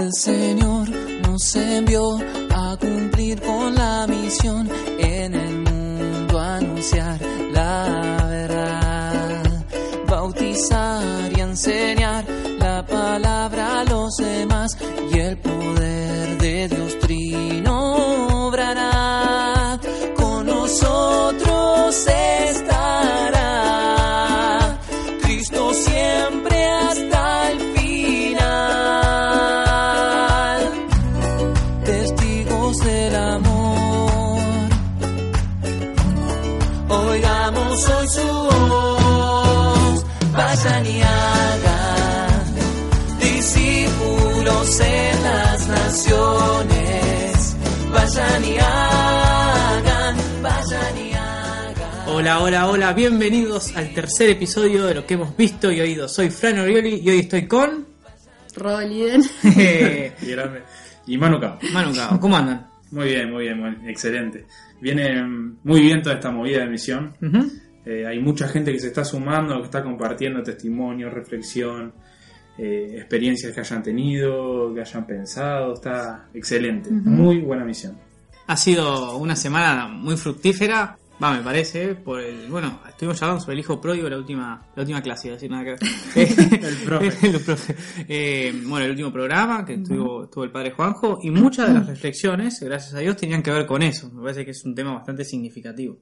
El Señor nos envió a cumplir con la misión en el mundo, anunciar la verdad, bautizar y enseñar la palabra a los demás y el poder de Dios trino. Con nosotros estará Vayan y hagan, vayan y hagan. Hola, hola, hola, bienvenidos al tercer episodio de lo que hemos visto y oído. Soy Fran Orioli y hoy estoy con Roliden. Y grande. Y Manu Cao. Manu Cao. ¿Cómo andan? Muy bien, muy bien, muy bien, excelente. Viene mm, muy bien toda esta movida de misión. Eh, hay mucha gente que se está sumando, que está compartiendo testimonio, reflexión, eh, experiencias que hayan tenido, que hayan pensado. Está excelente. Muy buena misión. Ha sido una semana muy fructífera. Va, me parece, por el, bueno, estuvimos hablando sobre el hijo pródigo la última, la última clase, iba a decir nada que. El profe. El profe. Eh, bueno, el último programa que estuvo, estuvo el padre Juanjo y muchas de las reflexiones, gracias a Dios, tenían que ver con eso. Me parece que es un tema bastante significativo.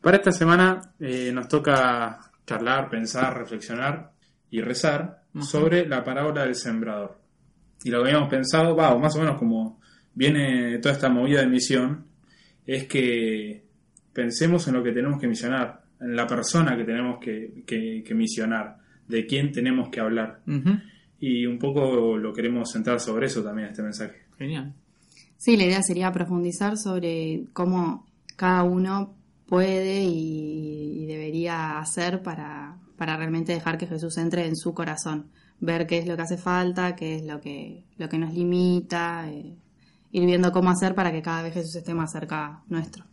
Para esta semana eh, nos toca charlar, pensar, reflexionar y rezar Ajá. sobre la parábola del sembrador. Y lo que habíamos pensado, va, o más o menos como viene toda esta movida de misión, es que pensemos en lo que tenemos que misionar, en la persona que tenemos que, que- que misionar, de quién tenemos que hablar. Y un poco lo queremos centrar sobre eso también, este mensaje. Genial. Sí, la idea sería profundizar sobre cómo cada uno puede y, y debería hacer para, para realmente dejar que Jesús entre en su corazón. Ver qué es lo que hace falta, qué es lo que, lo que nos limita, eh, ir viendo cómo hacer para que cada vez Jesús esté más cerca nuestro.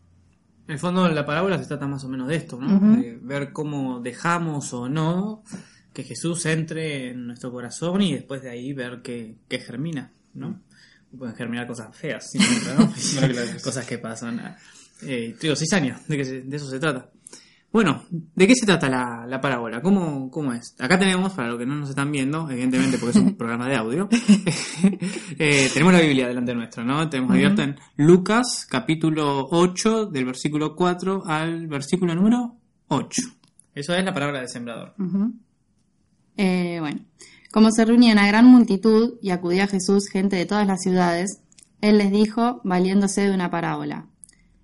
En el fondo la parábola se trata más o menos de esto, ¿no? De ver cómo dejamos o no que Jesús entre en nuestro corazón y después de ahí ver qué, qué germina, ¿no? Pueden germinar cosas feas, siempre, ¿no? No, cosas que pasan. Eh, digo, cizaña, de, que se- de eso se trata. Bueno, ¿de qué se trata la, la parábola? ¿Cómo, ¿Cómo es? Acá tenemos, para los que no nos están viendo, evidentemente porque es un programa de audio, eh, tenemos la Biblia delante nuestro, ¿no? Tenemos abierta en Lucas, capítulo 8, del versículo 4 al versículo número 8. Eso es la parábola del sembrador. Eh, bueno, como se reunía una gran multitud y acudía a Jesús gente de todas las ciudades, él les dijo, valiéndose de una parábola.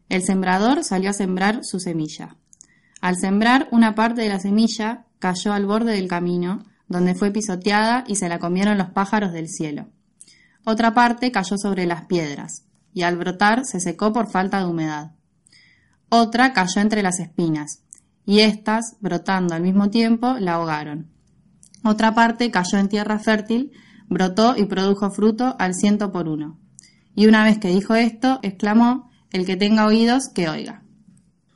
El sembrador salió a sembrar su semilla. Al sembrar, una parte de la semilla cayó al borde del camino, donde fue pisoteada y se la comieron los pájaros del cielo. Otra parte cayó sobre las piedras, y al brotar se secó por falta de humedad. Otra cayó entre las espinas, y éstas, brotando al mismo tiempo, la ahogaron. Otra parte cayó en tierra fértil, brotó y produjo fruto al ciento por uno. Y una vez que dijo esto, exclamó, el que tenga oídos, que oiga.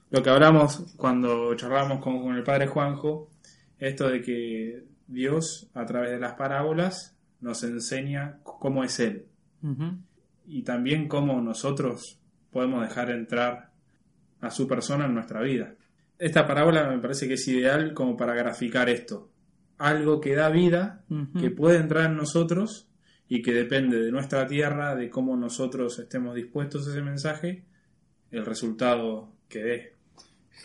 Lo que hablamos cuando charlábamos con, con el padre Juanjo, esto de que Dios a través de las parábolas nos enseña cómo es Él y también cómo nosotros podemos dejar entrar a su persona en nuestra vida. Esta parábola me parece que es ideal como para graficar esto. Algo que da vida, que puede entrar en nosotros y que depende de nuestra tierra, de cómo nosotros estemos dispuestos a ese mensaje, el resultado que dé.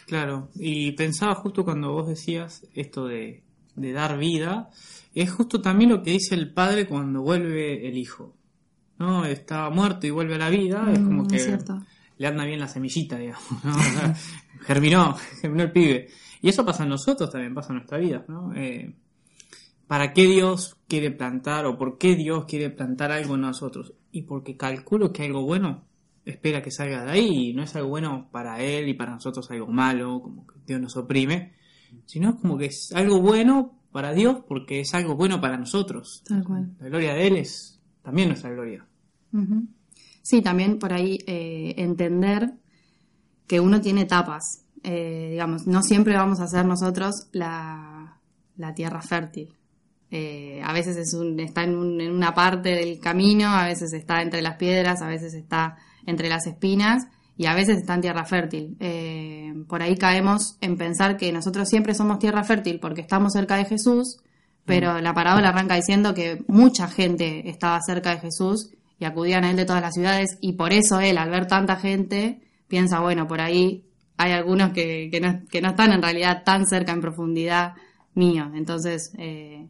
Claro, y pensaba justo cuando vos decías esto de, de dar vida, es justo también lo que dice el padre cuando vuelve el hijo. ¿No? Está muerto y vuelve a la vida, es como Mm, que es cierto. le anda bien la semillita, digamos, germinó, germinó el pibe. Y eso pasa en nosotros también, pasa en nuestra vida, ¿no? Eh, ¿Para qué Dios quiere plantar o por qué Dios quiere plantar algo en nosotros? Y porque calculo que algo bueno espera que salga de ahí y no es algo bueno para Él y para nosotros algo malo, como que Dios nos oprime, sino como que es algo bueno para Dios porque es algo bueno para nosotros. Tal cual. La gloria de Él es también nuestra gloria. Sí, también por ahí eh, entender que uno tiene etapas. Eh, digamos, no siempre vamos a ser nosotros la, la tierra fértil. Eh, a veces es un, está en, un- en una parte del camino, a veces está entre las piedras, a veces está entre las espinas y a veces está en tierra fértil. Eh, por ahí caemos en pensar que nosotros siempre somos tierra fértil porque estamos cerca de Jesús, pero la parábola arranca diciendo que mucha gente estaba cerca de Jesús y acudían a él de todas las ciudades y por eso él, al ver tanta gente, piensa, bueno, por ahí hay algunos que, que, no, que no están en realidad tan cerca en profundidad mío. Entonces, eh,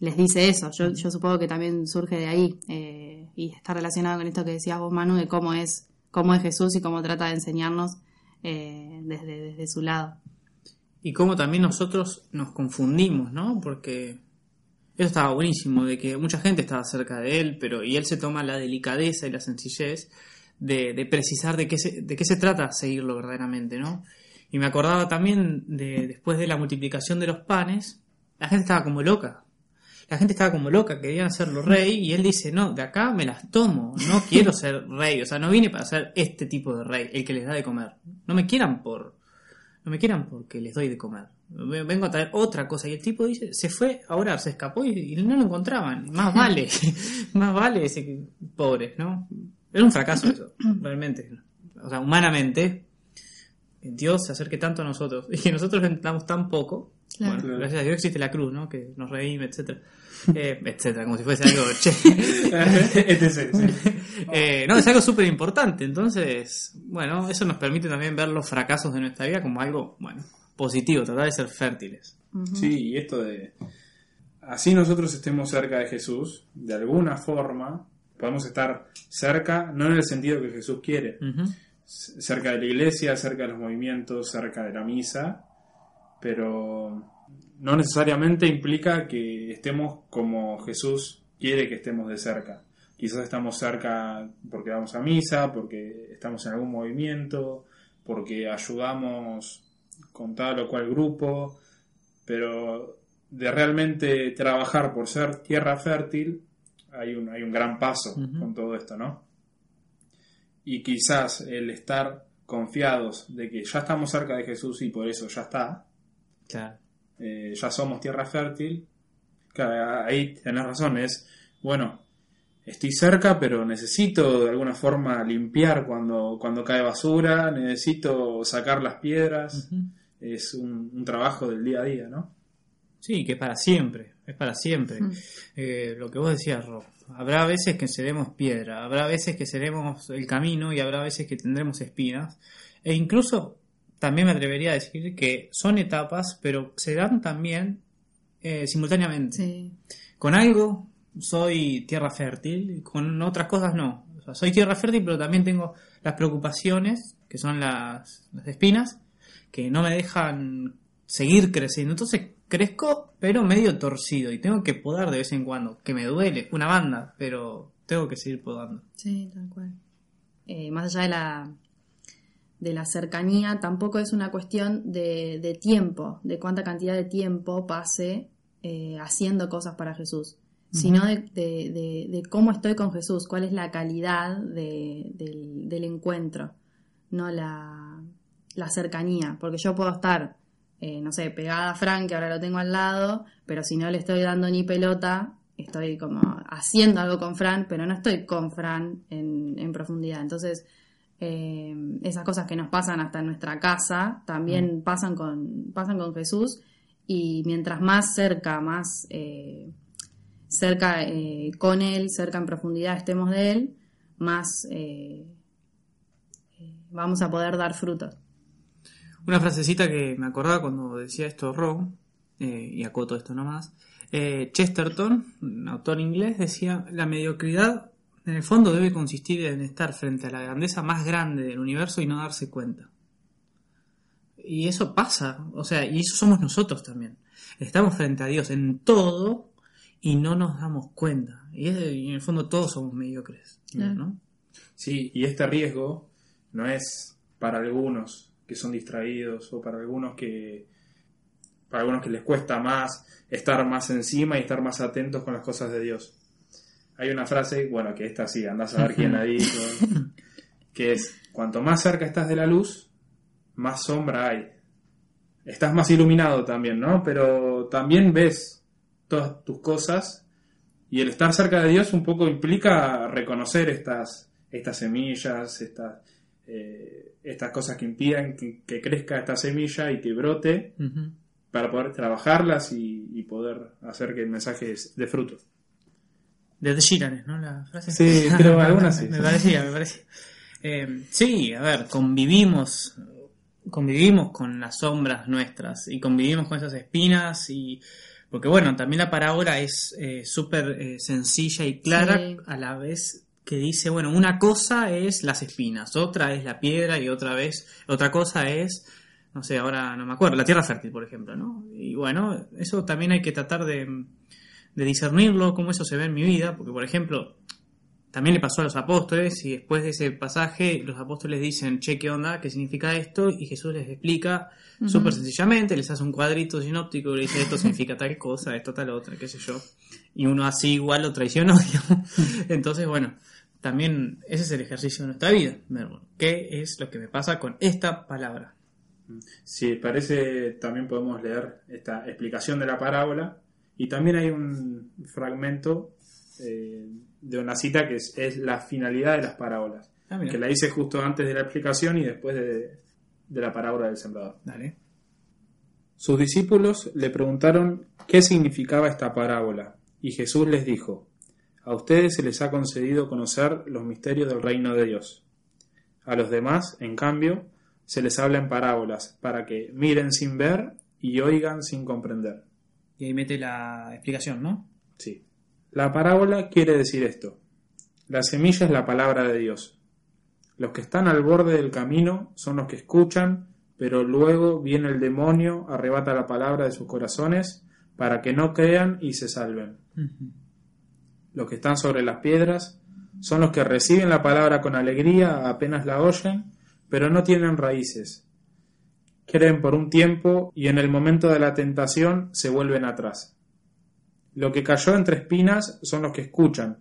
les dice eso. Yo, supongo que también surge de ahí eh, y está relacionado con esto que decías vos, Manu, de cómo es, cómo es Jesús y cómo trata de enseñarnos eh, desde, desde su lado. Y cómo también nosotros nos confundimos, ¿no? Porque eso estaba buenísimo, de que mucha gente estaba cerca de él, pero y él se toma la delicadeza y la sencillez de, de precisar de qué, se, de qué se trata seguirlo verdaderamente, ¿no? Y me acordaba también de después de la multiplicación de los panes, la gente estaba como loca. La gente estaba como loca, querían hacerlo rey, y él dice, no, de acá me las tomo, no quiero ser rey, o sea, no vine para ser este tipo de rey, el que les da de comer. No me quieran por, no me quieran porque les doy de comer. Vengo a traer otra cosa. Y el tipo dice, se fue a orar, se escapó y, y no lo encontraban. Más vale, más vale ese pobre, ¿no? Era un fracaso eso, realmente. O sea, humanamente, Dios se acerque tanto a nosotros y que nosotros lo entendamos tan poco. Claro. Bueno, gracias a Dios existe la cruz, ¿no? Que nos redime, etcétera. Eh, etcétera, como si fuese algo che. este. Eh, no, es algo súper importante. Entonces, bueno, eso nos permite también ver los fracasos de nuestra vida como algo, bueno, positivo, tratar de ser fértiles. Sí, y esto de... Así nosotros estemos cerca de Jesús, de alguna forma, podemos estar cerca, no en el sentido que Jesús quiere, cerca de la iglesia, cerca de los movimientos, cerca de la misa, pero no necesariamente implica que estemos como Jesús quiere que estemos de cerca. Quizás estamos cerca porque vamos a misa, porque estamos en algún movimiento, porque ayudamos con tal o cual grupo, pero de realmente trabajar por ser tierra fértil, hay un, hay un gran paso con todo esto, ¿no? Y quizás el estar confiados de que ya estamos cerca de Jesús y por eso ya está, Claro. Eh, ya somos tierra fértil, claro, ahí tenés razón, es, bueno, estoy cerca, pero necesito de alguna forma limpiar cuando, cuando cae basura, necesito sacar las piedras, es un, un trabajo del día a día, ¿no? Sí, que es para siempre, es para siempre. Mm. Eh, lo que vos decías, Rob, habrá veces que seremos piedra, habrá veces que seremos el camino y habrá veces que tendremos espinas. E incluso también me atrevería a decir que son etapas, pero se dan también eh, simultáneamente. Sí. Con algo soy tierra fértil, con otras cosas no. O sea, soy tierra fértil, pero también tengo las preocupaciones, que son las, las espinas, que no me dejan seguir creciendo. Entonces crezco, pero medio torcido, y tengo que podar de vez en cuando, que me duele, una banda, pero tengo que seguir podando. Sí, tal cual. Eh, más allá de la, de la cercanía, tampoco es una cuestión de, de tiempo, de cuánta cantidad de tiempo pase eh, haciendo cosas para Jesús, sino de, de- de- de cómo estoy con Jesús, cuál es la calidad de- del, del encuentro, no la, la cercanía, porque yo puedo estar, eh, no sé, pegada a Frank, que ahora lo tengo al lado, pero si no le estoy dando ni pelota, estoy como haciendo algo con Fran, pero no estoy con Fran en, en profundidad. Entonces, eh, esas cosas que nos pasan hasta en nuestra casa también pasan, con, pasan con Jesús y mientras más cerca, más eh, cerca eh, con Él, cerca en profundidad estemos de Él, más vamos a poder dar frutos. Una frasecita que me acordaba cuando decía esto eh, y acoto esto nomás. Chesterton, un autor inglés, decía: La mediocridad en el fondo debe consistir en estar frente a la grandeza más grande del universo y no darse cuenta. Y eso pasa, o sea, y eso somos nosotros también. Estamos frente a Dios en todo y no nos damos cuenta. Y, es- y en el fondo todos somos mediocres, Claro. ¿no? Sí, y este riesgo no es para algunos que son distraídos o para algunos que para algunos que les cuesta más estar más encima y estar más atentos con las cosas de Dios. Hay una frase, bueno, que esta sí, andás a ver quién la dijo, que es, cuanto más cerca estás de la luz, más sombra hay. Estás más iluminado también, ¿no? Pero también ves todas tus cosas y el estar cerca de Dios un poco implica reconocer estas, estas semillas, estas, eh, estas cosas que impiden que, que crezca esta semilla y que brote para poder trabajarlas y, y poder hacer que el mensaje es- dé fruto. De The Sheeran, ¿no? La frase. Sí, creo, algunas sí. me parecía, me parecía. Eh, sí, a ver, convivimos, convivimos con las sombras nuestras y convivimos con esas espinas y porque bueno, también la parábola es eh, súper eh, sencilla y clara Sí. a la vez que dice, bueno, una cosa es las espinas, otra es la piedra y otra vez, otra cosa es, no sé, ahora no me acuerdo, la tierra fértil, por ejemplo, ¿no? Y bueno, eso también hay que tratar de, de discernirlo, cómo eso se ve en mi vida, porque por ejemplo, también le pasó a los apóstoles y después de ese pasaje los apóstoles dicen, che, ¿qué onda? ¿Qué significa esto? Y Jesús les explica súper sencillamente, les hace un cuadrito sinóptico y le dice, esto significa tal cosa, esto tal otra, qué sé yo. Y uno así igual lo traicionó, digamos. Entonces, bueno, también ese es el ejercicio de nuestra vida. ¿Qué es lo que me pasa con esta palabra? Si parece, también podemos leer esta explicación de la parábola y también hay un fragmento eh, de una cita que es, es la finalidad de las parábolas, Ah, que la hice justo antes de la explicación y después de, de la parábola del sembrador. Dale. Sus discípulos le preguntaron qué significaba esta parábola, y Jesús les dijo, A ustedes se les ha concedido conocer los misterios del reino de Dios. A los demás, en cambio, se les habla en parábolas, para que miren sin ver y oigan sin comprender. Y ahí mete la explicación, ¿no? Sí. La parábola quiere decir esto. La semilla es la palabra de Dios. Los que están al borde del camino son los que escuchan, pero luego viene el demonio, arrebata la palabra de sus corazones para que no crean y se salven. Los que están sobre las piedras son los que reciben la palabra con alegría apenas la oyen, pero no tienen raíces. Creen por un tiempo y en el momento de la tentación se vuelven atrás. Lo que cayó entre espinas son los que escuchan,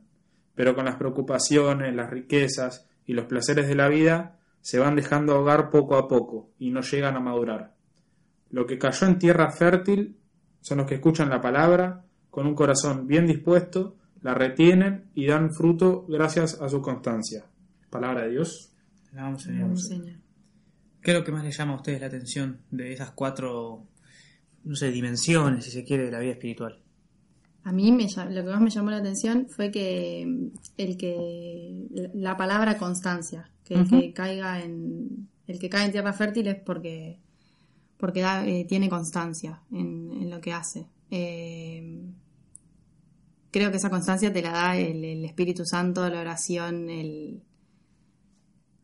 pero con las preocupaciones, las riquezas y los placeres de la vida se van dejando ahogar poco a poco y no llegan a madurar. Lo que cayó en tierra fértil son los que escuchan la palabra con un corazón bien dispuesto, la retienen y dan fruto gracias a su constancia. Palabra de Dios. Señor. ¿Qué es lo que más le llama a ustedes la atención de esas cuatro, no sé, dimensiones, si se quiere, de la vida espiritual? A mí me, lo que más me llamó la atención fue que mm, el que la palabra constancia, que el que caiga en el que cae en tierra fértil es porque porque da- eh, tiene constancia en, en lo que hace. Eh, creo que esa constancia te la da el, el Espíritu Santo, la oración, el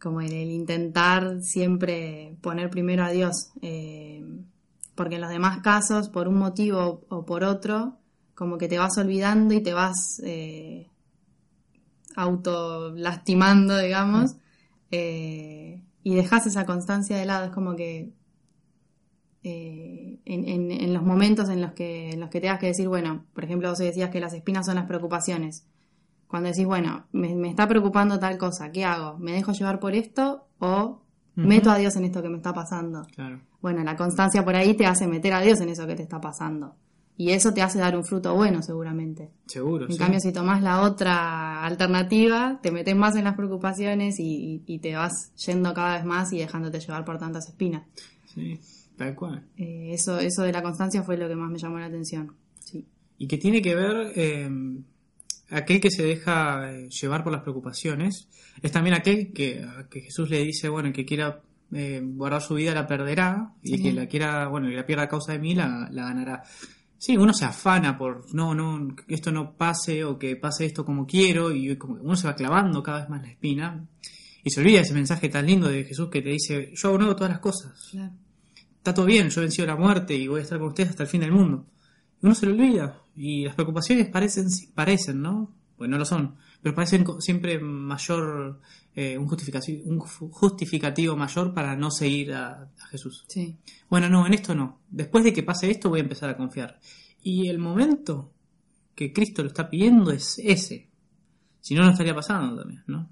como el, el intentar siempre poner primero a Dios. eh, porque en los demás casos, por un motivo o por otro, como que te vas olvidando y te vas eh, auto lastimando, digamos, eh, y dejas esa constancia de lado. Es como que en, en- en los momentos en los que en los que tengas que decir, bueno, por ejemplo, vos decías que las espinas son las preocupaciones. Cuando decís, bueno, me, me está preocupando tal cosa, ¿qué hago? ¿Me dejo llevar por esto o meto a Dios en esto que me está pasando? Claro. Bueno, la constancia por ahí te hace meter a Dios en eso que te está pasando. Y eso te hace dar un fruto bueno, seguramente. Seguro. En sí. cambio, si tomás la otra alternativa, te metes más en las preocupaciones y, y- y te vas yendo cada vez más y dejándote llevar por tantas espinas. Sí, tal cual. Eh, eso, eso de la constancia fue lo que más me llamó la atención. Sí. Y que tiene que ver, eh, aquel que se deja eh, llevar por las preocupaciones, es también aquel que, que Jesús le dice, bueno, el que quiera eh, guardar su vida la perderá, y el que la quiera, bueno, el que la pierda a causa de mí la, la ganará. Sí, uno se afana por, no, no, esto no pase o que pase esto como quiero y como uno se va clavando cada vez más la espina y se olvida ese mensaje tan lindo de Jesús que te dice, yo hago nuevo todas las cosas. Claro. Está todo bien, yo he vencido la muerte y voy a estar con ustedes hasta el fin del mundo. Uno se lo olvida y las preocupaciones parecen, parecen, ¿no? Pues no lo son, pero parecen siempre mayor, eh, un, justificativo, un ju- justificativo mayor para no seguir a, a Jesús. Sí. Bueno, no, en esto no. Después de que pase esto voy a empezar a confiar. Y el momento que Cristo lo está pidiendo es ese. Si no, no estaría pasando también, ¿no?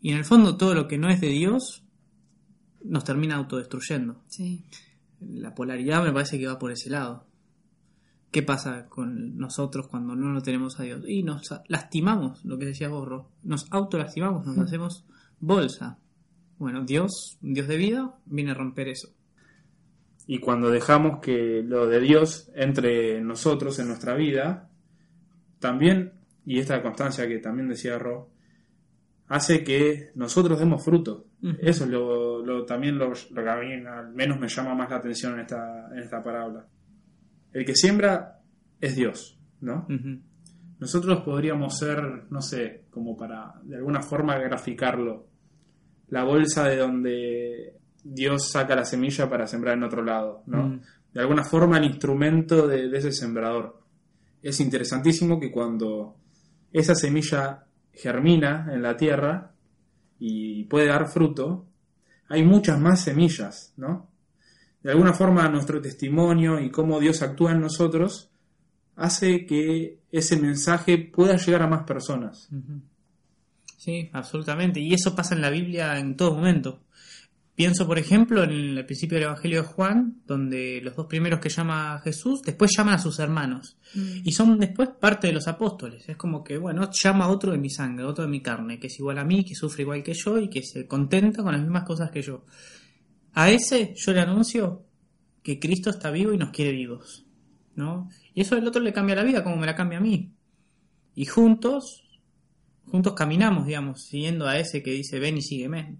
Y en el fondo todo lo que no es de Dios nos termina autodestruyendo. Sí. La polaridad me parece que va por ese lado. ¿Qué pasa con nosotros cuando no lo tenemos a Dios? Y nos lastimamos, lo que decía Borro. Nos autolastimamos, nos hacemos bolsa. Bueno, Dios, Dios de vida, viene a romper eso. Y cuando dejamos que lo de Dios entre nosotros en nuestra vida, también, y esta constancia que también decía Ro, hace que nosotros demos fruto. Eso es lo, lo- también lo, lo que a mí al menos me llama más la atención en esta, en esta parábola. El que siembra es Dios, ¿no? Nosotros podríamos ser, no sé, como para de alguna forma graficarlo, la bolsa de donde Dios saca la semilla para sembrar en otro lado, ¿no? De alguna forma el instrumento de, de ese sembrador. Es interesantísimo que cuando esa semilla germina en la tierra y puede dar fruto, hay muchas más semillas, ¿no? De alguna forma nuestro testimonio y cómo Dios actúa en nosotros hace que ese mensaje pueda llegar a más personas. Sí, absolutamente. Y eso pasa en la Biblia en todo momento. Pienso, por ejemplo, en el principio del Evangelio de Juan, donde los dos primeros que llama a Jesús, después llaman a sus hermanos. Y son después parte de los apóstoles. Es como que, bueno, llama a otro de mi sangre, otro de mi carne, que es igual a mí, que sufre igual que yo y que se contenta con las mismas cosas que yo. A ese yo le anuncio que Cristo está vivo y nos quiere vivos. ¿No? Y eso al otro le cambia la vida como me la cambia a mí. Y juntos, juntos caminamos, digamos, siguiendo a ese que dice ven y sígueme.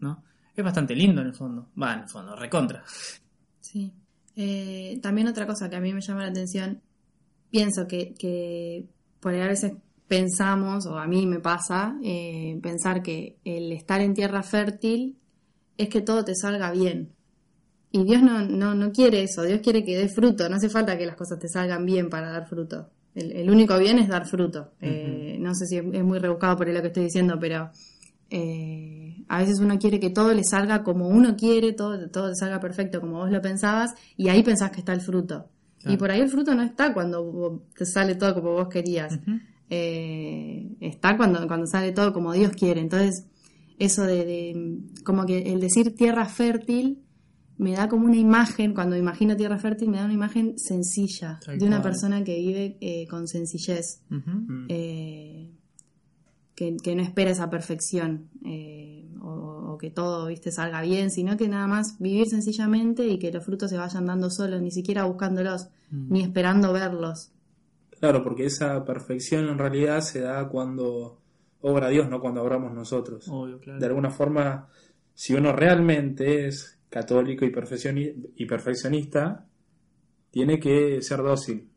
¿No? Es bastante lindo en el fondo. Va, en el fondo, recontra. Sí. Eh, también otra cosa que a mí me llama la atención, pienso que, que por ahí a veces pensamos, o a mí me pasa, eh, pensar que el estar en tierra fértil es que todo te salga bien. Y Dios no, no, no quiere eso, Dios quiere que dé fruto, no hace falta que las cosas te salgan bien para dar fruto. El, el único bien es dar fruto. Eh, no sé si es, es muy rebuscado por ahí lo que estoy diciendo, pero eh, a veces uno quiere que todo le salga como uno quiere, todo, todo le salga perfecto como vos lo pensabas, y ahí pensás que está el fruto. Claro. Y por ahí el fruto no está cuando te sale todo como vos querías. Eh, está cuando, cuando sale todo como Dios quiere. Entonces, eso de, de- como que el decir tierra fértil me da como una imagen, cuando imagino tierra fértil, me da una imagen sencilla, Tal de una cual. persona que vive eh, con sencillez Ujú. eh, que, que no espera esa perfección eh, o, o que todo viste salga bien, sino que nada más vivir sencillamente y que los frutos se vayan dando solos, ni siquiera buscándolos, ni esperando verlos. Claro, porque esa perfección en realidad se da cuando obra Dios, no cuando obramos nosotros. Obvio, claro. De alguna forma, si uno realmente es católico y, perfeccioni- y perfeccionista, tiene que ser dócil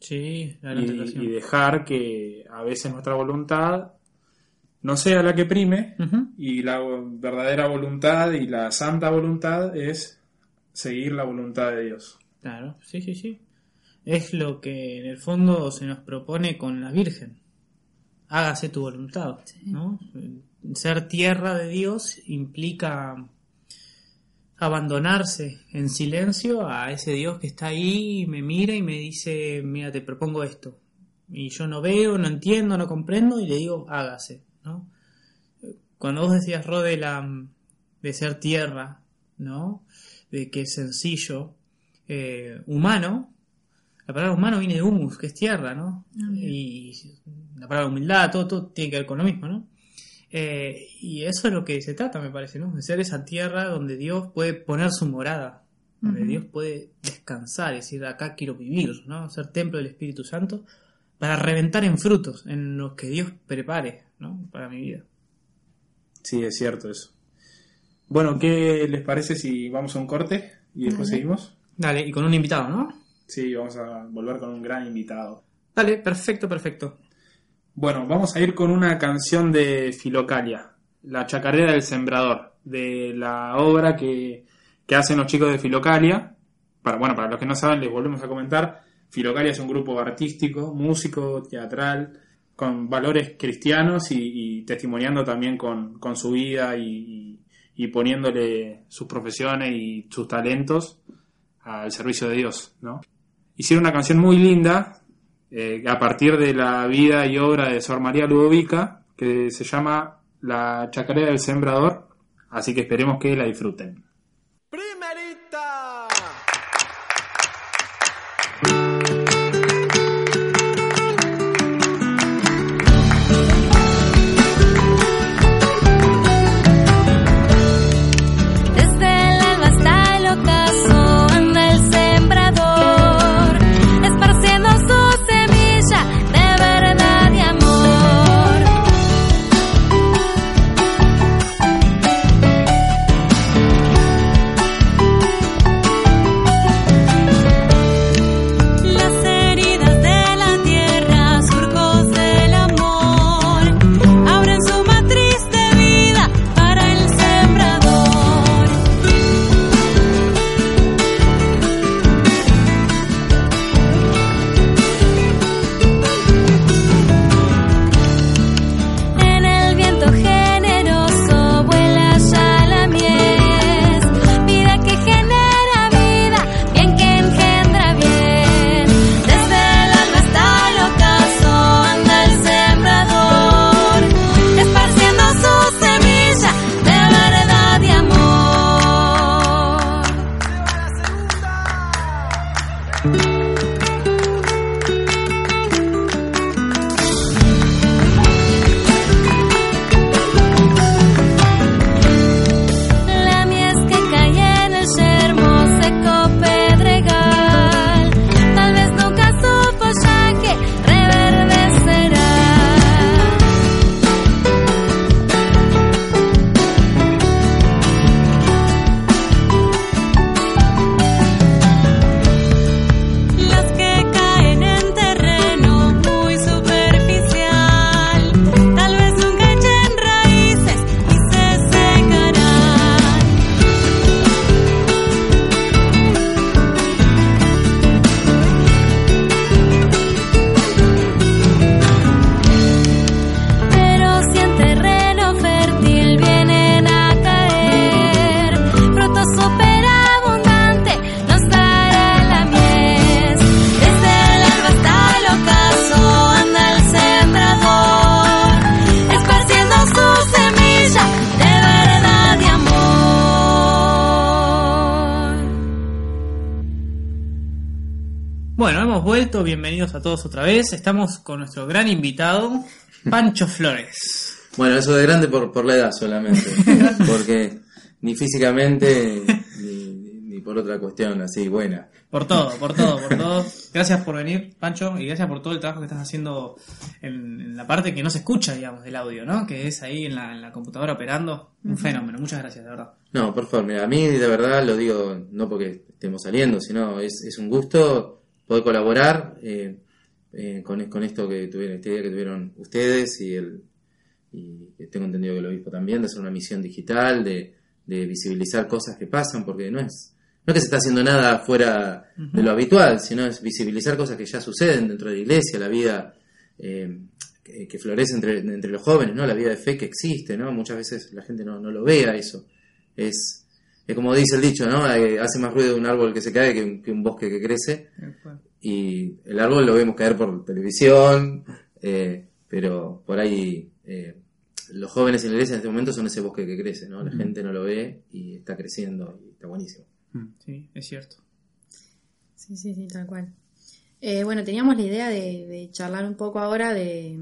Sí, la y, dejar que a veces nuestra voluntad no sea la que prime y la verdadera voluntad y la santa voluntad es seguir la voluntad de Dios. Claro, sí, sí, sí. Es lo que en el fondo se nos propone con la Virgen. Hágase tu voluntad, ¿no? Ser tierra de Dios implica abandonarse en silencio a ese Dios que está ahí y me mira y me dice, mira, te propongo esto. Y yo no veo, no entiendo, no comprendo y le digo, hágase, ¿no? Cuando vos decías, Ro, de, la, de ser tierra, ¿no? De que es sencillo, eh, humano, la palabra humano viene de humus, que es tierra, ¿no? y la palabra humildad, todo, todo tiene que ver con lo mismo, ¿no? Eh, y eso es lo que se trata, me parece, ¿no? De ser esa tierra donde Dios puede poner su morada, donde Dios puede descansar, es decir, acá quiero vivir, ¿no? Ser templo del Espíritu Santo para reventar en frutos, en los que Dios prepare, ¿no? Para mi vida. Sí, es cierto eso. Bueno, ¿qué les parece si vamos a un corte y después Dale. seguimos? Dale, y con un invitado, ¿no? Sí, vamos a volver con un gran invitado. Dale, perfecto, perfecto. Bueno, vamos a ir con una canción de Filocalia, La Chacarera del Sembrador, de la obra que, que hacen los chicos de Filocalia. Para, bueno, para los que no saben, les volvemos a comentar. Filocalia es un grupo artístico, músico, teatral, con valores cristianos y, y testimoniando también con, con su vida y, y- y poniéndole sus profesiones y sus talentos al servicio de Dios, ¿no? Hicieron una canción muy linda eh, a partir de la vida y obra de Sor María Ludovica, que se llama La Chacarera del Sembrador, así que esperemos que la disfruten. Bienvenidos a todos otra vez. Estamos con nuestro gran invitado, Pancho Flores. Bueno, eso de grande por, por la edad solamente. porque ni físicamente ni, ni por otra cuestión así buena. Por todo, por todo, por todo. Gracias por venir, Pancho, y gracias por todo el trabajo que estás haciendo en, en la parte que no se escucha, digamos, del audio, ¿no? Que es ahí en la, en la computadora operando. Un fenómeno, muchas gracias, de verdad. No, por favor, mira, a mí de verdad lo digo no porque estemos saliendo, sino es, es un gusto poder colaborar eh, eh, con, con esto que tuvieron, esta idea que tuvieron ustedes y el y tengo entendido que el obispo también, de hacer una misión digital, de, de visibilizar cosas que pasan, porque no es, no es que se está haciendo nada fuera de lo habitual, sino es visibilizar cosas que ya suceden dentro de la iglesia, la vida eh, que, que florece entre, entre los jóvenes, ¿no? La vida de fe que existe, ¿no? Muchas veces la gente no, no lo ve a eso. Es, es como dice el dicho, ¿no? Eh, hace más ruido un árbol que se cae que un, que un bosque que crece. Y el árbol lo vemos caer por televisión, eh, pero por ahí eh, los jóvenes en la iglesia en este momento son ese bosque que crece, ¿no? La gente no lo ve y está creciendo y está buenísimo. Sí, es cierto. Sí, sí, sí, tal cual. Eh, bueno, teníamos la idea de, de charlar un poco ahora de,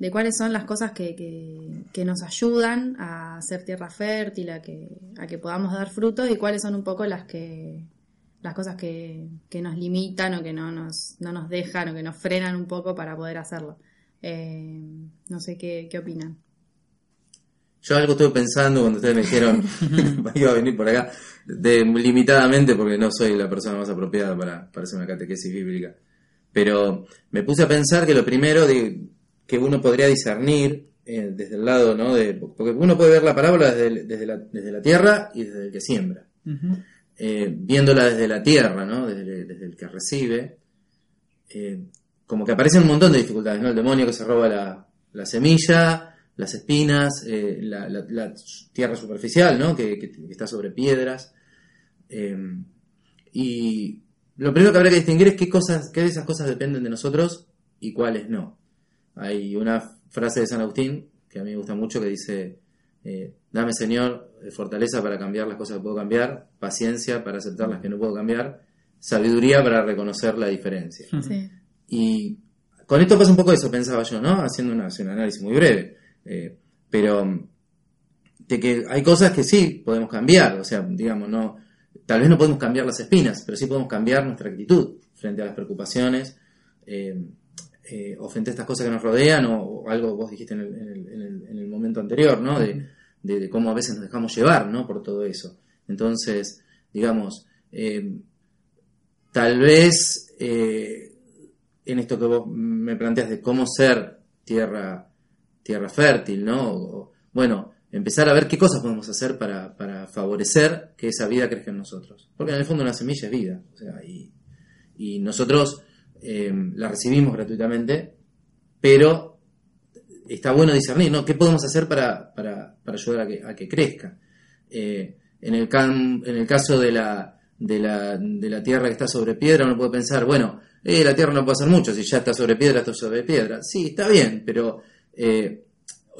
de cuáles son las cosas que, que, que nos ayudan a hacer tierra fértil, a que, a que podamos dar frutos y cuáles son un poco las que las cosas que, que nos limitan o que no nos, no nos dejan o que nos frenan un poco para poder hacerlo. Eh, no sé qué, qué opinan. Yo algo estuve pensando cuando ustedes me dijeron iba a venir por acá, de, limitadamente porque no soy la persona más apropiada para, para hacer una catequesis bíblica. Pero me puse a pensar que lo primero de, que uno podría discernir eh, desde el lado, ¿no? De, porque uno puede ver la parábola desde, el- desde, la, desde la tierra y desde el que siembra. Eh, viéndola desde la tierra, ¿no? Desde, desde el que recibe, eh, como que aparecen un montón de dificultades, ¿no? El demonio que se roba la, la semilla, las espinas, la, la- la tierra superficial, ¿no? Que, que- que está sobre piedras. Y lo primero que habría que distinguir es qué cosas, qué de esas cosas dependen de nosotros y cuáles no. Hay una frase de San Agustín que a mí me gusta mucho que dice, eh, dame Señor fortaleza para cambiar las cosas que puedo cambiar, paciencia para aceptar las que no puedo cambiar, sabiduría para reconocer la diferencia. Sí. Y con esto pasa un poco eso, pensaba yo, ¿no? Haciendo una, un análisis muy breve. Eh, pero de que hay cosas que sí podemos cambiar, o sea, digamos, no, tal vez no podemos cambiar las espinas, pero sí podemos cambiar nuestra actitud frente a las preocupaciones, eh, eh, o frente a estas cosas que nos rodean, o, o algo vos dijiste en el, en el- en el- en el momento anterior, ¿no? De, de- de cómo a veces nos dejamos llevar, ¿no? Por todo eso. Entonces, digamos, eh, tal vez eh, en esto que vos me planteas de cómo ser tierra, tierra fértil, ¿no? O- bueno, empezar a ver qué cosas podemos hacer para, para favorecer que esa vida crezca en nosotros. Porque en el fondo una semilla es vida. O sea, y, y nosotros eh, la recibimos gratuitamente, pero está bueno discernir, ¿no? ¿Qué podemos hacer para, para, para ayudar a que, a que crezca? Eh, en, el cam- en el caso de la, de, la, de la tierra que está sobre piedra, uno puede pensar, bueno, eh, la tierra no puede hacer mucho, si ya está sobre piedra, está sobre piedra. Sí, está bien, pero... eh,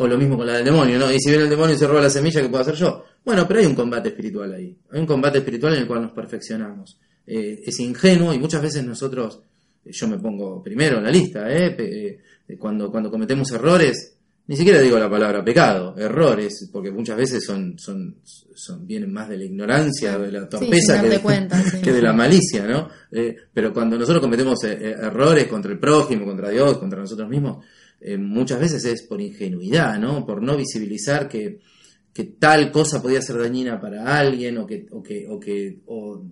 o lo mismo con la del demonio, ¿no? Y si viene el demonio y se roba la semilla, ¿qué puedo hacer yo? Bueno, pero hay un combate espiritual ahí. Hay un combate espiritual en el cual nos perfeccionamos. Es ingenuo y muchas veces nosotros, yo me pongo primero en la lista, ¿eh? Eh, cuando, cuando cometemos errores, ni siquiera digo la palabra pecado, errores, porque muchas veces son, son, son vienen más de la ignorancia, de la torpeza que, de, cuenta, sí. que de la malicia, ¿no? Eh, pero cuando nosotros cometemos errores contra el prójimo, contra Dios, contra nosotros mismos, eh, muchas veces es por ingenuidad, ¿no? Por no visibilizar que, que tal cosa podía ser dañina para alguien o que, o que, o que o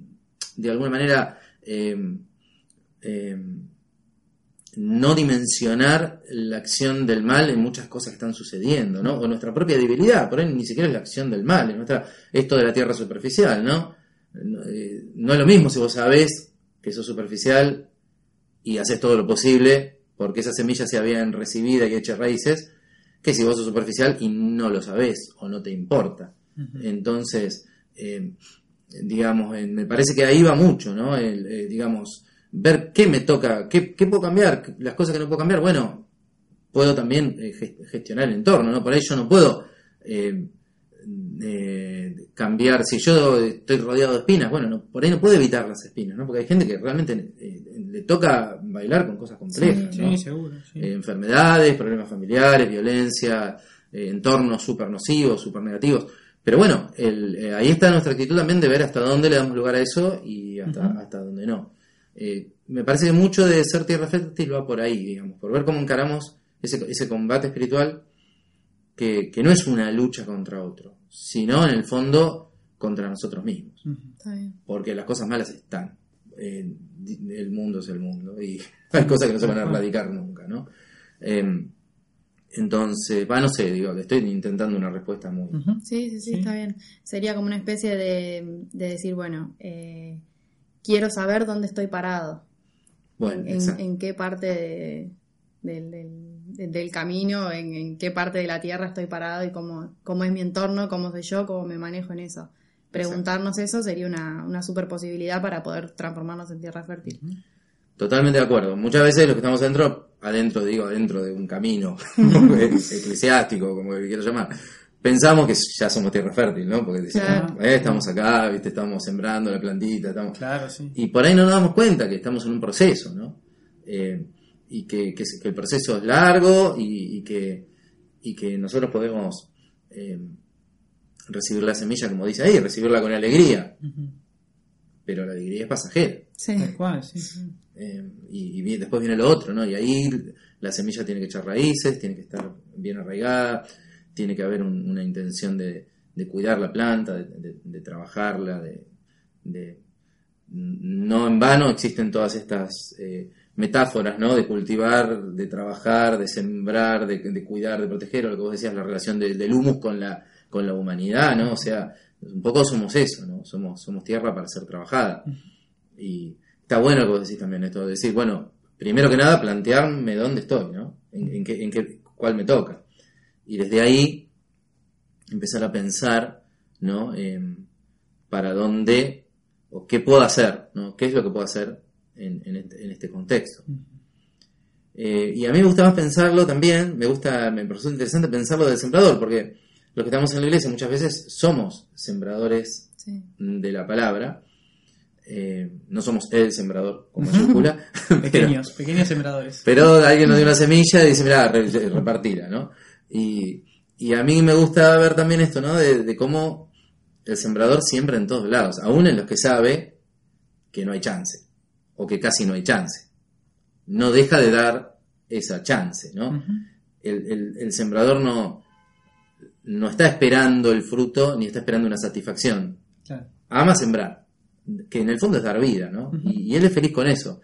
de alguna manera eh, eh, no dimensionar la acción del mal en muchas cosas que están sucediendo, ¿no? O nuestra propia debilidad, por ahí ni siquiera es la acción del mal, es nuestra, esto de la tierra superficial, ¿no? No, eh, no es lo mismo si vos sabés que sos superficial y haces todo lo posible porque esa semilla sea bien recibida y eche raíces, que si vos sos superficial y no lo sabés o no te importa. Entonces, eh, digamos, eh, me parece que ahí va mucho, ¿no? El, eh, digamos, ver qué me toca, qué, qué puedo cambiar, las cosas que no puedo cambiar, bueno, puedo también eh, gest- gestionar el entorno, ¿no? Por ahí yo no puedo eh, eh, cambiar, si yo estoy rodeado de espinas, bueno, no, por ahí no puedo evitar las espinas, ¿no? Porque hay gente que realmente eh, le toca bailar con cosas complejas, Sí, ¿no? Sí, seguro. sí. Enfermedades, problemas familiares, violencia, entornos súper nocivos, súper negativos. Pero bueno, el, ahí está nuestra actitud también de ver hasta dónde le damos lugar a eso y hasta, hasta dónde no. Eh, me parece que mucho de ser tierra fértil va por ahí, digamos, por ver cómo encaramos ese, ese combate espiritual que, que no es una lucha contra otro, sino en el fondo contra nosotros mismos Está bien. porque las cosas malas están. Eh, el mundo es el mundo y hay cosas que no se van a erradicar nunca, ¿no? Eh, entonces, va, no sé, digo, le estoy intentando una respuesta muy... Sí, sí, Sí. está bien. Sería como una especie de, de decir, bueno, eh, quiero saber dónde estoy parado, Bueno, en, qué parte de- del, del- del camino, en, en qué parte de la tierra estoy parado y cómo, cómo es mi entorno, cómo soy yo, cómo me manejo en eso. Preguntarnos eso sería una, una super posibilidad para poder transformarnos en tierra fértil. Totalmente de acuerdo. Muchas veces los que estamos adentro, adentro, digo, adentro de un camino eclesiástico, como que quiero llamar, pensamos que ya somos tierra fértil, ¿no? Porque decimos, Claro. "Eh, estamos acá, ¿viste? estamos sembrando la plantita, estamos... Claro, sí. Y por ahí no nos damos cuenta que estamos en un proceso, ¿no? Eh, y que, que, el proceso es largo y, y que, y que nosotros podemos eh, recibir la semilla, como dice ahí, recibirla con alegría, pero la alegría es pasajera. Sí. Tal cual, sí, sí. Eh, y, después viene lo otro, ¿no? Y ahí la semilla tiene que echar raíces, tiene que estar bien arraigada, tiene que haber un- una intención de, de cuidar la planta, de, de- de trabajarla, de, no en vano existen todas estas eh, metáforas, ¿no? De cultivar, de trabajar, de sembrar, de, cuidar, de proteger, o lo que vos decías, la relación de- del humus con la, con la humanidad, ¿no? O sea, un poco somos eso, ¿no? Somos, somos tierra para ser trabajada. Y está bueno lo que vos decís también, esto de decir, bueno, primero que nada, plantearme dónde estoy, ¿no? En, en qué, en qué, cuál me toca. Y desde ahí empezar a pensar, ¿no? Para dónde o qué puedo hacer, ¿no? ¿Qué es lo que puedo hacer en, en este, en este contexto? Eh, y a mí me gusta más pensarlo también, me gusta, me resulta interesante pensarlo del sembrador, porque los que estamos en la iglesia muchas veces somos sembradores Sí. de la palabra. Eh, no somos el sembrador con mayúscula, pero, Pequeños, pequeños sembradores. pero alguien nos dio una semilla y dice, mira, repartila, ¿no? Y, y a mí me gusta ver también esto, ¿no? De, de cómo el sembrador siembra en todos lados, aún en los que sabe que no hay chance, o que casi no hay chance. No deja de dar esa chance, ¿no? El, el- el sembrador no, no está esperando el fruto ni está esperando una satisfacción. Claro. Ama sembrar, que en el fondo es dar vida, ¿no? Y, y él es feliz con eso.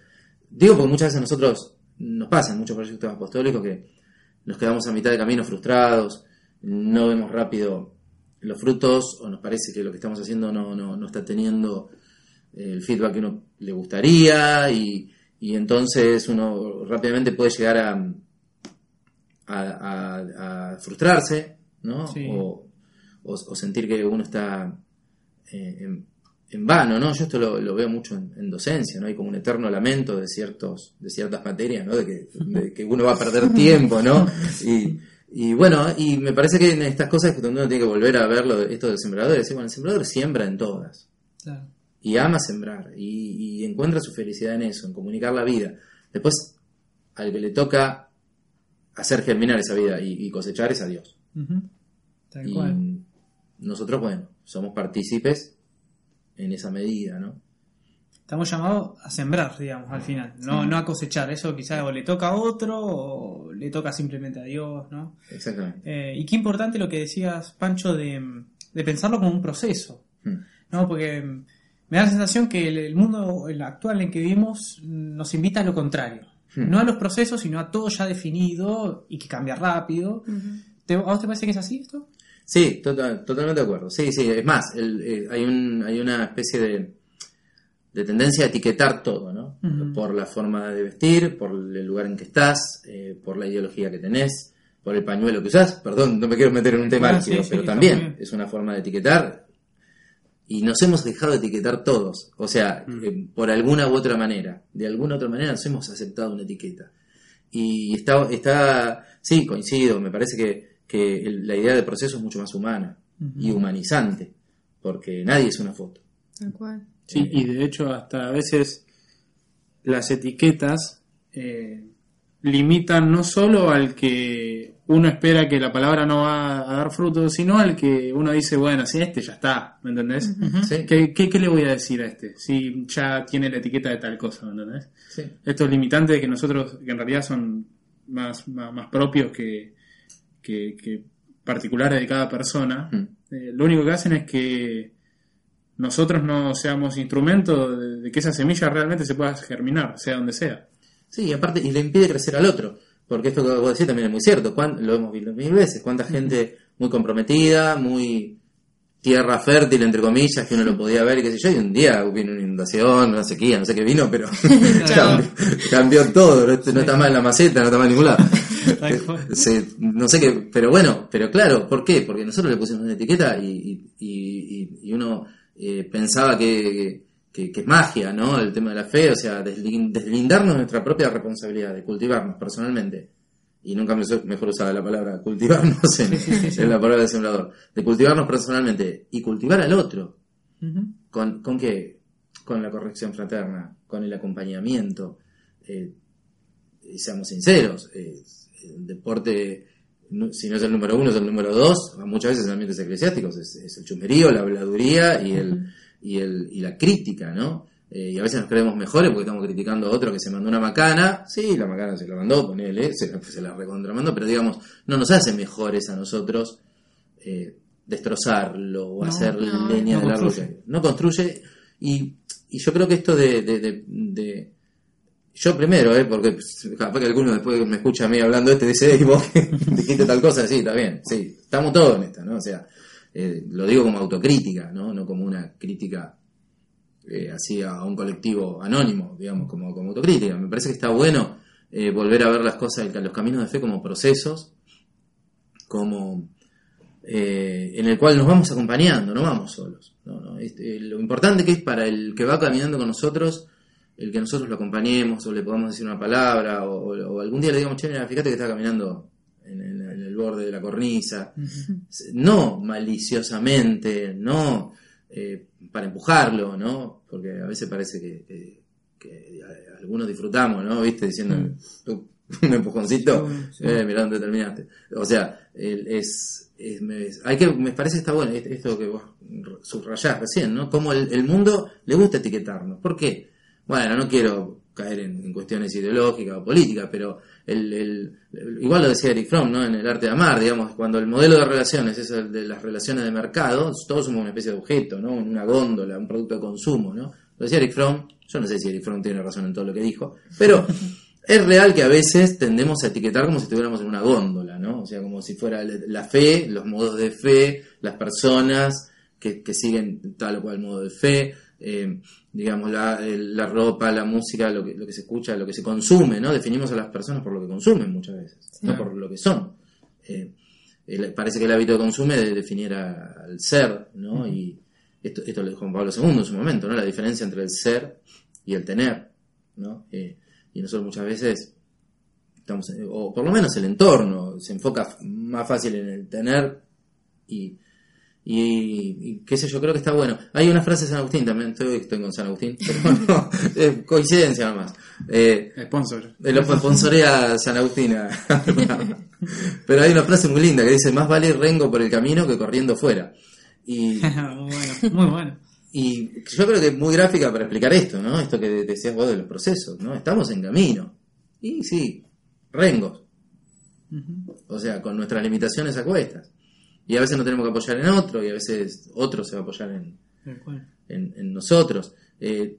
Digo porque muchas veces a nosotros nos pasan muchos proyectos apostólicos que nos quedamos a mitad de camino frustrados, no vemos rápido los frutos o nos parece que lo que estamos haciendo no, no, no está teniendo el feedback que uno le gustaría y, y entonces uno rápidamente puede llegar a, a, a- a frustrarse, ¿no? Sí. O, o- o sentir que uno está eh, en, en vano, ¿no? Yo esto lo, lo veo mucho en, en docencia, ¿no? Hay como un eterno lamento de ciertos, de ciertas materias, ¿no? De que, de que uno va a perder tiempo, ¿no? Y, y bueno, y me parece que en estas cosas es donde uno tiene que volver a verlo, esto del sembrador, y decir, bueno, el sembrador siembra en todas Claro. y ama sembrar y, y encuentra su felicidad en eso, en comunicar la vida. Después, al que le toca hacer germinar esa vida y, y cosechar es a Dios. Tal Y cual. nosotros, bueno, somos partícipes en esa medida, ¿no? Estamos llamados a sembrar, digamos, al final. No, no a cosechar. Eso quizás o le toca a otro o le toca simplemente a Dios, ¿no? Exactamente. Eh, y qué importante lo que decías, Pancho, de, de pensarlo como un proceso. Hmm. ¿no? Porque mm, me da la sensación que el, el mundo el actual en que vivimos mm, nos invita a lo contrario. Hmm. No a los procesos, sino a todo ya definido y que cambia rápido. ¿Te- ¿A vos te parece que es así esto? Sí, total- totalmente de acuerdo. Sí, sí, es más, el- eh, hay, un, hay una especie de, de tendencia a etiquetar todo, ¿no? Por la forma de vestir, por el lugar en que estás, eh, por la ideología que tenés, por el pañuelo que usás. Perdón, no me quiero meter en un tema Ah, álgido, sí, sí, pero también es una forma de etiquetar. Y nos hemos dejado de etiquetar todos. O sea, Mm. eh, por alguna u otra manera. De alguna u otra manera nos hemos aceptado una etiqueta. Y está, está sí, coincido, me parece que, que el- la idea de proceso es mucho más humana y humanizante, porque nadie es una foto. Tal cual. Sí, y de hecho hasta a veces las etiquetas eh, limitan no solo al que uno espera que la palabra no va a dar fruto, sino al que uno dice, bueno, si este ya está, ¿me entendés? ¿Sí? ¿Qué, qué, qué le voy a decir a este? Si ya tiene la etiqueta de tal cosa, ¿me entendés? Sí. Estos limitantes que nosotros, que en realidad son más, más, más propios que, que, que particulares de cada persona, Mm. eh, lo único que hacen es que nosotros no seamos instrumento de, de que esa semilla realmente se pueda germinar, sea donde sea. Sí, y aparte, y le impide crecer al otro. Porque esto que vos decís también es muy cierto. ¿Cuán- lo hemos visto mil veces. Cuánta gente muy comprometida, muy tierra fértil, entre comillas, que uno lo podía ver y qué sé yo. Y un día vino una inundación, una sequía, no sé qué vino, pero cambió, cambió todo. No, no está mal en la maceta, no está mal en ningún lado. Se- no sé qué, pero bueno, pero claro, ¿por qué? Porque nosotros le pusimos una etiqueta y, y, y- y uno eh, pensaba que, que, que es magia, ¿no? El tema de la fe, o sea, deslin- deslindarnos de nuestra propia responsabilidad, de cultivarnos personalmente. Y nunca mejor usaba la palabra cultivarnos en, en la palabra de sembrador. De cultivarnos personalmente y cultivar al otro. ¿Con, con qué? Con la corrección fraterna, con el acompañamiento. Eh, y seamos sinceros, eh, deporte, si no es el número uno, es el número dos, muchas veces en ambientes eclesiásticos, es, es el chumerío, la habladuría y, el, y, el, y la crítica, ¿no? Eh, y a veces nos creemos mejores porque estamos criticando a otro que se mandó una macana. Sí, la macana se la mandó, ponele, se, la- se la recontramandó, pero digamos, no nos hace mejores a nosotros eh, destrozarlo o No, hacer no, leña no del árbol. construye. No construye. Y, y yo creo que esto de, de- de- de- yo primero, ¿eh? porque capaz que alguno después me escucha a mí hablando este dice, "Ey, vos dijiste tal cosa, sí, está bien, sí, estamos todos en esta, ¿no? O sea, eh, lo digo como autocrítica, ¿no? No como una crítica eh, así a un colectivo anónimo, digamos, como, como autocrítica. Me parece que está bueno eh, volver a ver las cosas, los caminos de fe como procesos, como eh, en el cual nos vamos acompañando, no vamos solos. No, este, lo importante que es para el que va caminando con nosotros, el que nosotros lo acompañemos o le podamos decir una palabra o, algún día le digamos, che, mira, fíjate que está caminando en, en- en el borde de la cornisa. No maliciosamente, no eh, para empujarlo, ¿no? Porque a veces parece que, que- que a- algunos disfrutamos, ¿no? ¿Viste? Diciendo "Tú, un empujoncito, Sí. eh, mirá dónde terminaste. O sea, el- es, es- me, hay que, me parece que está bueno est- esto que vos subrayás recién, ¿no? Como el, el mundo le gusta etiquetarnos. ¿Por qué? Bueno, no quiero caer en, en cuestiones ideológicas o políticas, pero el, el- el- igual lo decía Eric Fromm, ¿no? En el arte de amar, digamos, cuando el modelo de relaciones es el de las relaciones de mercado, todos somos una especie de objeto, ¿no? Una góndola, un producto de consumo, ¿no? Lo decía Eric Fromm, yo no sé si Eric Fromm tiene razón en todo lo que dijo, pero es real que a veces tendemos a etiquetar como si estuviéramos en una góndola, ¿no? O sea, como si fuera la fe, los modos de fe, las personas que, que siguen tal o cual modo de fe, eh, digamos, la, la ropa, la música, lo que, lo que se escucha, lo que se consume, ¿no? Definimos a las personas por lo que consumen muchas veces, no por lo que son. Eh, el- parece que el hábito de consumo de definir a- al ser, ¿no? Y esto, esto lo dijo Juan Pablo II en su momento, ¿no? La diferencia entre el ser y el tener, ¿no? Eh, y nosotros muchas veces estamos, o por lo menos el entorno se enfoca más fácil en el tener y, y, y qué sé yo, creo que está bueno. Hay una frase de San Agustín también, estoy, estoy con San Agustín, pero no, es coincidencia nomás. Eh, Sponsor. eh, Lo sponsorea San Agustín. a- Pero hay una frase muy linda que dice, más vale rengo por el camino que corriendo fuera. Y, muy bueno, muy bueno. y yo creo que es muy gráfica para explicar esto, ¿no? Esto que decías vos de los procesos, ¿no? Estamos en camino. Y sí, rengos. O sea, con nuestras limitaciones a cuestas. Y a veces nos tenemos que apoyar en otro, y a veces otro se va a apoyar en, en, en nosotros. Eh,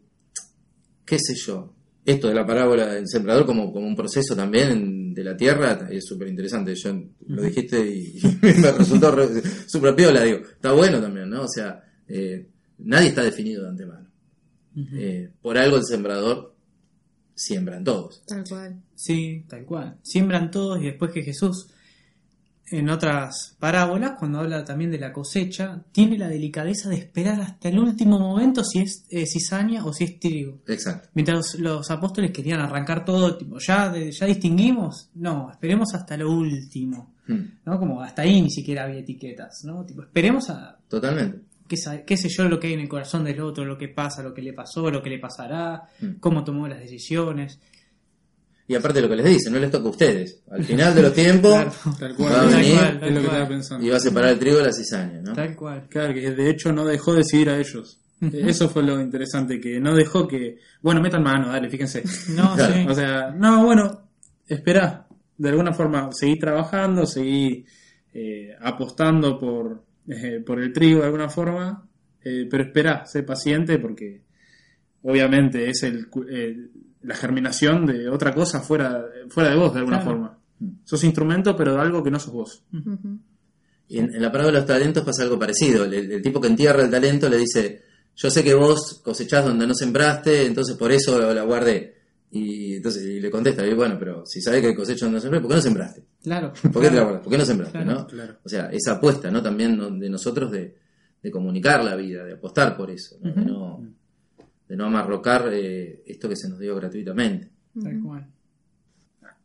¿Qué sé yo? Esto de la parábola del sembrador como, como un proceso también de la tierra es súper interesante. Yo lo dijiste y, me resultó re- súper piola, digo. Está bueno también, ¿no? O sea, eh, nadie está definido de antemano. Eh, por algo el sembrador siembra en todos. Tal cual. Sí, tal cual. Siembran todos y después que Jesús, en otras parábolas, cuando habla también de la cosecha, tiene la delicadeza de esperar hasta el último momento si es eh, cizaña o si es trigo. Exacto. Mientras los, los apóstoles querían arrancar todo, tipo, ya, de- ya distinguimos, no, esperemos hasta lo último. Hmm, ¿no? Como hasta ahí ni siquiera había etiquetas, ¿no? Tipo, esperemos a Totalmente. qué, qué sé yo lo que hay en el corazón del otro, lo que pasa, lo que le pasó, lo que le pasará, Mm. cómo tomó las decisiones. Y aparte lo que les dice, no les toca a ustedes. Al final de los tiempos Claro. Tal Va a cual. venir, es tal lo que cual. estaba pensando. y va a separar el trigo de la cizaña, ¿no? Tal cual. Claro, que de hecho no dejó decidir a ellos. Eso fue lo interesante, que no dejó que... Bueno, metan mano, dale, fíjense. No, Claro. sí. O sea, no, bueno, espera. De alguna forma, seguí trabajando, seguí eh, apostando por, eh, por el trigo de alguna forma, eh, pero espera, sé paciente porque obviamente es el, cu- eh, la germinación de otra cosa fuera, fuera de vos de alguna Claro. forma. Sos instrumento, pero de algo que no sos vos. Y en, en la parábola de los talentos pasa algo parecido. El, el tipo que entierra el talento le dice, yo sé que vos cosechás donde no sembraste, entonces por eso la guardé. Y entonces y le contesta, y bueno, pero si sabés que cosecho donde no sembré, ¿por qué no sembraste? Claro. ¿Por qué te la? ¿Por qué no sembraste? Claro, ¿no? claro. O sea, esa apuesta, ¿no? También de nosotros de, de comunicar la vida, de apostar por eso, ¿no? de, no, de no amarrocar eh, esto que se nos dio gratuitamente. Tal cual.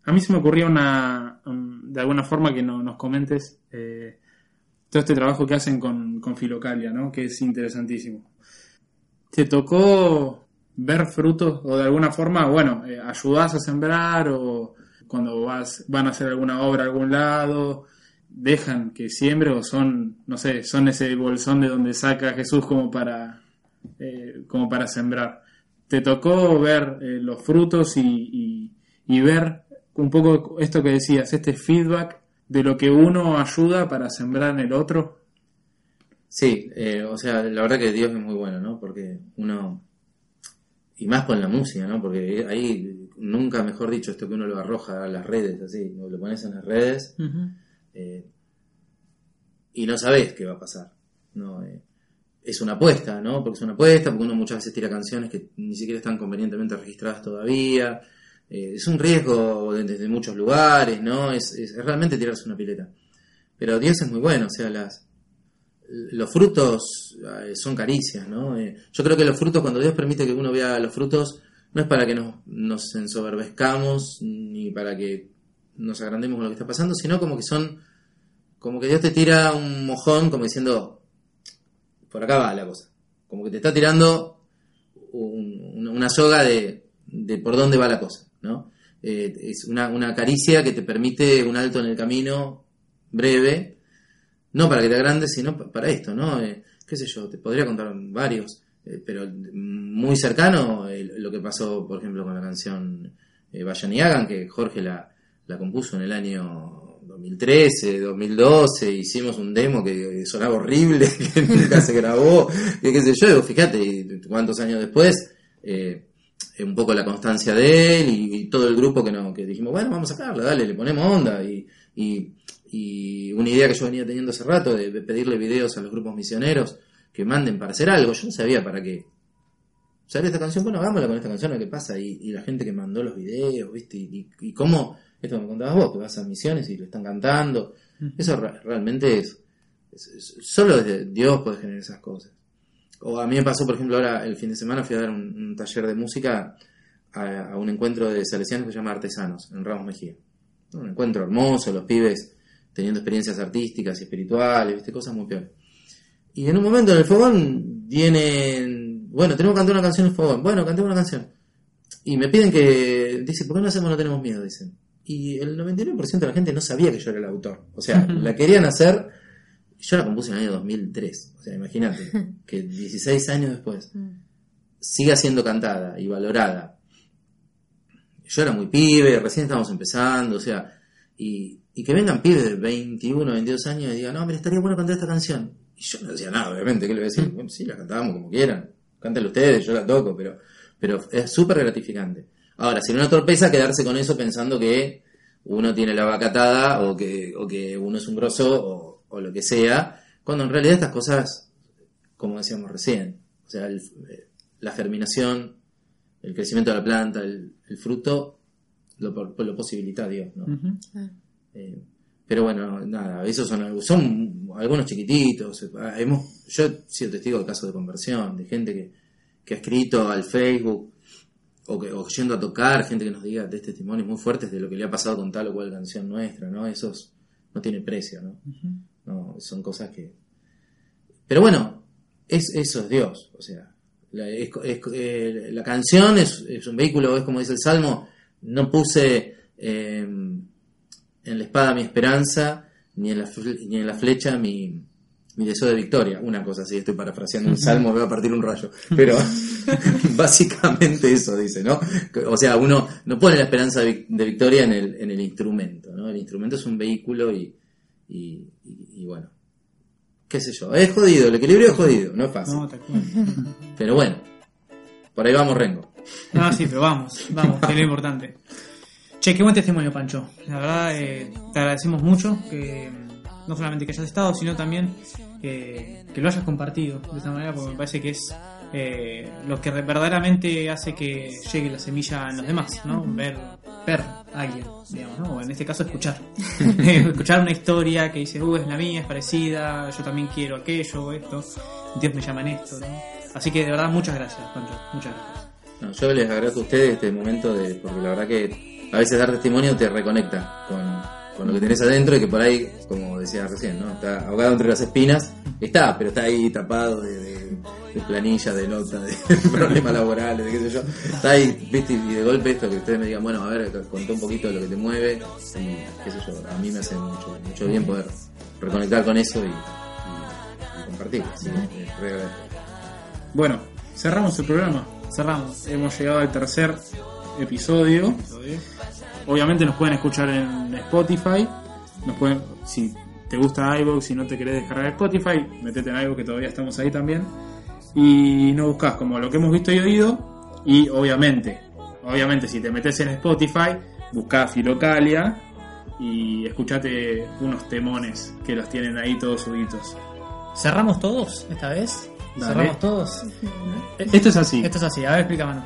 A mí se me ocurría una, um, de alguna forma que no- nos comentes eh, todo este trabajo que hacen con, con Filocalia, ¿no? Que es interesantísimo. ¿Te tocó ver frutos o de alguna forma, bueno, eh, ayudás a sembrar o cuando vas, van a hacer alguna obra a algún lado, dejan que siembre o son, no sé, son ese bolsón de donde saca Jesús como para, eh, como para sembrar? te tocó ver eh, los frutos y, y- y ver un poco esto que decías, este feedback de lo que uno ayuda para sembrar en el otro. Sí, eh, o sea, la verdad que Dios es muy bueno, ¿no? Porque uno, y más con la música, ¿no? Porque ahí, nunca mejor dicho, esto que uno lo arroja a las redes, así, lo pones en las redes y no sabes qué va a pasar, ¿no? Eh, es una apuesta, ¿no? Porque es una apuesta, porque uno muchas veces tira canciones que ni siquiera están convenientemente registradas todavía. Eh, es un riesgo de- desde muchos lugares, ¿no? Es realmente tirarse una pileta. Pero Dios es muy bueno, o sea, las, los frutos eh, son caricias, ¿no? Eh, yo creo que los frutos, cuando Dios permite que uno vea los frutos, no es para que nos, nos ensoberbezcamos ni para que nos agrandemos con lo que está pasando, sino como que son, como que Dios te tira un mojón como diciendo, por acá va la cosa. Como que te está tirando un- una- soga de, por dónde va la cosa, ¿no? Eh, es una, una caricia que te permite un alto en el camino breve, no para que te agrandes, sino pa- para esto, ¿no? Eh, qué sé yo, te podría contar varios, eh, pero muy cercano eh, lo que pasó, por ejemplo, con la canción eh, Vayan y Hagan, que Jorge la, la compuso en el año 2013, 2012, hicimos un demo que sonaba horrible, que nunca se grabó, que qué sé yo, y fíjate, cuántos años después, eh, un poco la constancia de él y, todo el grupo que no que dijimos, bueno, vamos a sacarla, dale, le ponemos onda y, y, una idea que yo venía teniendo hace rato de, pedirle videos a los grupos misioneros que manden para hacer algo, yo no sabía para qué. ¿Sale esta canción? Bueno, hagámosla con esta canción, a ver qué pasa. Y, y la gente que mandó los videos, ¿viste? Y cómo, esto que me contabas vos, que vas a misiones y le están cantando. Eso re- realmente es, es- es- Solo desde Dios puede generar esas cosas. O a mí me pasó, por ejemplo, ahora el fin de semana fui a dar un, un taller de música a, a un encuentro de salesianos que se llama Artesanos, en Ramos Mejía. Un encuentro hermoso, los pibes teniendo experiencias artísticas y espirituales, ¿viste? Cosas muy peores. Y en un momento en el fogón vienen, bueno, tenemos que cantar una canción en el fogón, bueno, cantemos una canción. Y me piden que, dice, ¿por qué no hacemos No Tenemos Miedo? Dicen. Y el 99% de la gente no sabía que yo era el autor. O sea, la querían hacer, yo la compuse en el año 2003. O sea, imagínate, que 16 años después siga siendo cantada y valorada. Yo era muy pibe, recién estábamos empezando, o sea, y, y que vengan pibes de 21, 22 años y digan, no, me estaría bueno cantar esta canción. Y yo no decía nada, obviamente, ¿qué le voy a decir? Bueno, sí, la cantábamos como quieran, cántale ustedes, yo la toco, pero, pero es súper gratificante. Ahora, si no una torpeza quedarse con eso pensando que uno tiene la vaca atada o que, o que uno es un grosso o, o lo que sea, cuando en realidad estas cosas, como decíamos recién, o sea, el- eh, la germinación, el crecimiento de la planta, el, el fruto, lo, lo posibilita Dios, ¿no? Eh, pero bueno, nada, esos son, son algunos chiquititos. eh, Hemos, yo he sido testigo de casos de conversión, de gente que, que ha escrito al Facebook o, que, o yendo a tocar, gente que nos diga de testimonios muy fuertes de lo que le ha pasado con tal o cual canción nuestra, ¿no? Esos no tiene precio, ¿no? No, son cosas que... Pero bueno, es, eso es Dios, o sea, la, es- es- eh, la canción es, es un vehículo, es como dice el Salmo, no puse eh, en la espada mi esperanza, ni en la, ni en la flecha mi, mi deseo de victoria. Una cosa así, estoy parafraseando un salmo, va a partir un rayo. Pero básicamente eso dice, ¿no? O sea, uno no pone la esperanza de, vic- de victoria en el, en el instrumento, ¿no? El instrumento es un vehículo y, y, y- y bueno, qué sé yo, es jodido, el equilibrio es jodido, no es fácil. No. Pero bueno, por ahí vamos, Rengo. No, sí, pero vamos, vamos, que es lo importante. Che, qué buen testimonio, Pancho. La verdad, eh, te agradecemos mucho que no solamente que hayas estado, sino también eh, que lo hayas compartido de esta manera, porque me parece que es eh, lo que re- verdaderamente hace que llegue la semilla en los demás, ¿no? Ver, ver a alguien, digamos, ¿no? O en este caso, escuchar. escuchar una historia que dice, uh, es la mía, es parecida, yo también quiero aquello o esto, Dios me llama en esto, ¿no? Así que de verdad, muchas gracias, Pancho, muchas gracias. No, yo les agradezco a ustedes este momento de, porque la verdad que a veces dar testimonio te reconecta con, con lo que tenés adentro y que por ahí, como decía recién, ¿no? Está ahogado entre las espinas, está, pero está ahí tapado de, de, de planillas, de notas, de problemas laborales, de qué sé yo. Está ahí, viste, y de golpe esto que ustedes me digan, bueno, a ver, contá un poquito de lo que te mueve, y qué sé yo, a mí me hace mucho, mucho bien poder reconectar con eso y, y, y compartir. así que, eh, re. Bueno, cerramos el programa. Cerramos. Hemos llegado al tercer episodio. Obviamente nos pueden escuchar en Spotify. Nos pueden, si te gusta iVoox, si no te querés descargar Spotify, metete en iVoox que todavía estamos ahí también. Y nos buscas como lo que hemos visto y oído. Y obviamente, obviamente si te metes en Spotify, buscás Filocalia y escuchate unos temones que los tienen ahí todos subitos. ¿Cerramos todos esta vez? Dale. ¿Cerramos todos? Esto es así. Esto es así, a ver, explícame.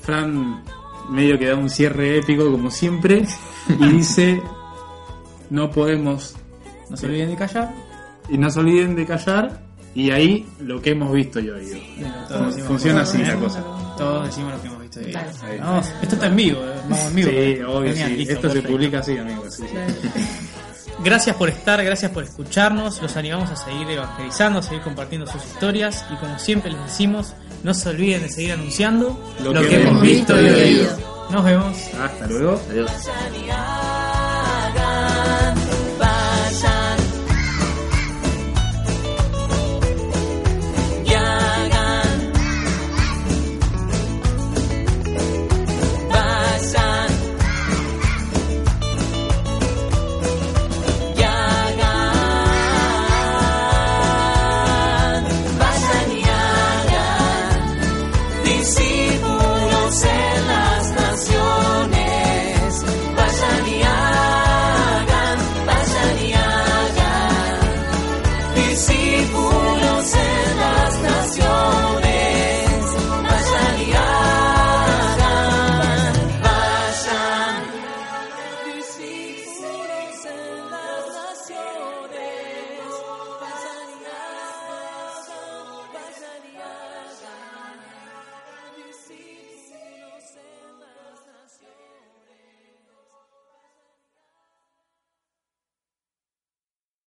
Fran medio que da un cierre épico como siempre y dice no podemos No se olviden de callar. y no se olviden de callar y ahí lo que hemos visto y oído. Todos decimos- Funciona así todos la cosa. Todos decimos lo que hemos visto. y- Ahí. Vamos, esto está en vivo, eh, vamos en vivo. Sí, obvio, sí. listo, Esto se publica así, amigos. sí, sí. Gracias por estar, gracias por escucharnos. Los animamos a seguir evangelizando, a seguir compartiendo sus historias. Y como siempre les decimos, no se olviden de seguir anunciando Lo que hemos visto y oído. Nos vemos. Hasta luego. Adiós.